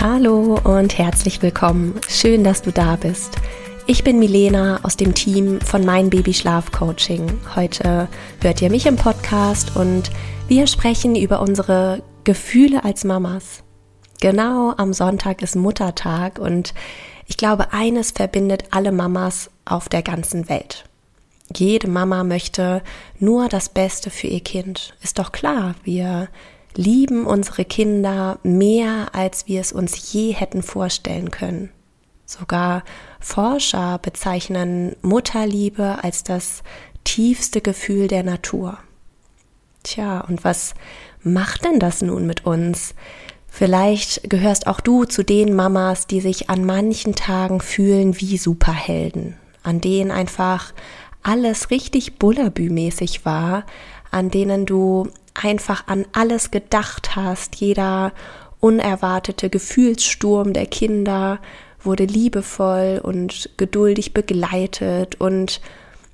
Hallo und herzlich willkommen. Schön, dass du da bist. Ich bin Milena aus dem Team von Mein Baby Schlaf Coaching. Heute hört ihr mich im Podcast und wir sprechen über unsere Gefühle als Mamas. Genau am Sonntag ist Muttertag und ich glaube, eines verbindet alle Mamas auf der ganzen Welt. Jede Mama möchte nur das Beste für ihr Kind. Ist doch klar, wir lieben unsere Kinder mehr, als wir es uns je hätten vorstellen können. Sogar Forscher bezeichnen Mutterliebe als das tiefste Gefühl der Natur. Tja, und was macht denn das nun mit uns? Vielleicht gehörst auch du zu den Mamas, die sich an manchen Tagen fühlen wie Superhelden, an denen einfach alles richtig Bullabü-mäßig war, an denen du einfach an alles gedacht hast. Jeder unerwartete Gefühlssturm der Kinder wurde liebevoll und geduldig begleitet und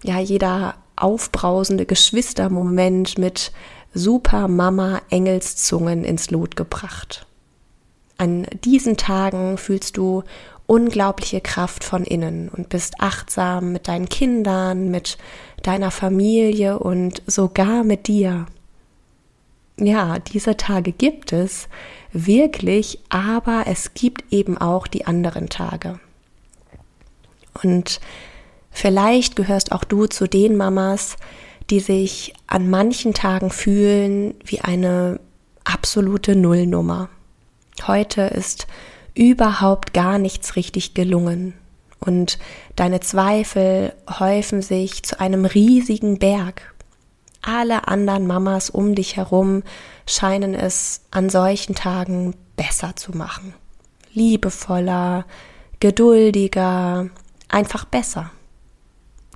ja, jeder aufbrausende Geschwistermoment mit super Mama Engelszungen ins Lot gebracht. An diesen Tagen fühlst du unglaubliche Kraft von innen und bist achtsam mit deinen Kindern, mit deiner Familie und sogar mit dir ja, diese Tage gibt es wirklich, aber es gibt eben auch die anderen Tage. Und vielleicht gehörst auch du zu den Mamas, die sich an manchen Tagen fühlen wie eine absolute Nullnummer. Heute ist überhaupt gar nichts richtig gelungen und deine Zweifel häufen sich zu einem riesigen Berg alle anderen Mamas um dich herum scheinen es an solchen Tagen besser zu machen. Liebevoller, geduldiger, einfach besser.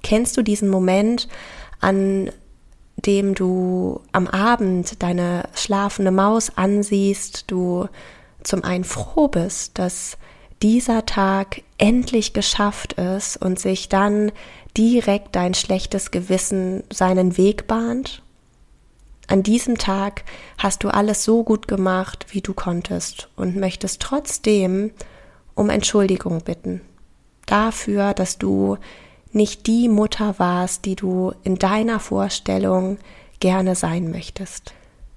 Kennst du diesen Moment, an dem du am Abend deine schlafende Maus ansiehst, du zum einen froh bist, dass dieser Tag endlich geschafft ist und sich dann direkt dein schlechtes Gewissen seinen Weg bahnt? An diesem Tag hast du alles so gut gemacht, wie du konntest und möchtest trotzdem um Entschuldigung bitten. Dafür, dass du nicht die Mutter warst, die du in deiner Vorstellung gerne sein möchtest.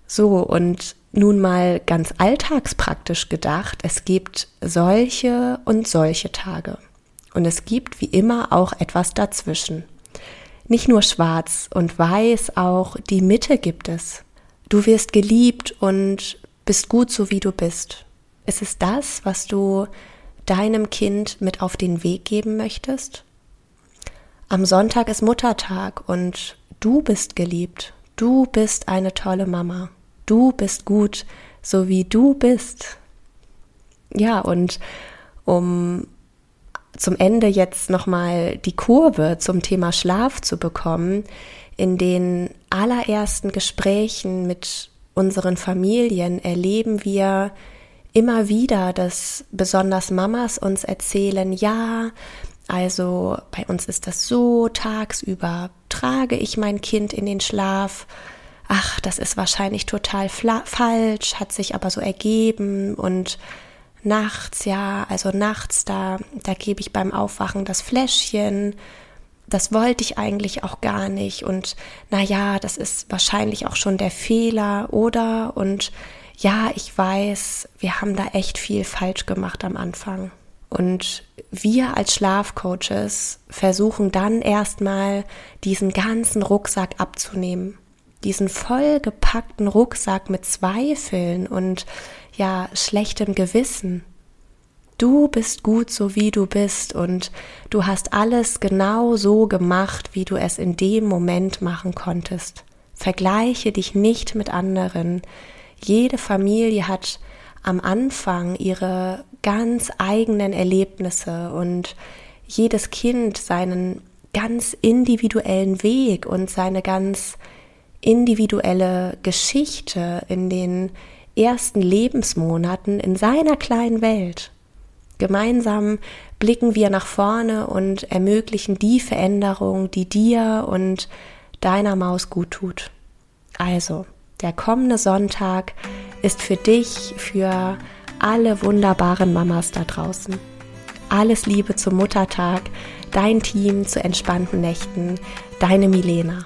So, und nun mal ganz alltagspraktisch gedacht, es gibt solche und solche Tage. Und es gibt wie immer auch etwas dazwischen. Nicht nur schwarz und weiß, auch die Mitte gibt es. Du wirst geliebt und bist gut so wie du bist. Ist es das, was du deinem Kind mit auf den Weg geben möchtest? Am Sonntag ist Muttertag und du bist geliebt. Du bist eine tolle Mama. Du bist gut, so wie du bist. Ja, und um zum Ende jetzt nochmal die Kurve zum Thema Schlaf zu bekommen, in den allerersten Gesprächen mit unseren Familien erleben wir immer wieder, dass besonders Mamas uns erzählen, ja, also bei uns ist das so, tagsüber trage ich mein Kind in den Schlaf, ach, das ist wahrscheinlich total falsch, hat sich aber so ergeben und nachts, ja, also nachts, da, da gebe ich beim Aufwachen das Fläschchen. Das wollte ich eigentlich auch gar nicht. Und na ja, das ist wahrscheinlich auch schon der Fehler, oder? Und ja, ich weiß, wir haben da echt viel falsch gemacht am Anfang. Und wir als Schlafcoaches versuchen dann erstmal diesen ganzen Rucksack abzunehmen. Diesen vollgepackten Rucksack mit Zweifeln und ja schlechtem Gewissen. Du bist gut so wie du bist und du hast alles genau so gemacht, wie du es in dem Moment machen konntest. Vergleiche dich nicht mit anderen. Jede Familie hat am Anfang ihre ganz eigenen Erlebnisse und jedes Kind seinen ganz individuellen Weg und seine ganz individuelle Geschichte in den ersten Lebensmonaten in seiner kleinen Welt. Gemeinsam blicken wir nach vorne und ermöglichen die Veränderung, die dir und deiner Maus gut tut. Also, der kommende Sonntag ist für dich, für alle wunderbaren Mamas da draußen. Alles Liebe zum Muttertag, dein Team zu entspannten Nächten, deine Milena.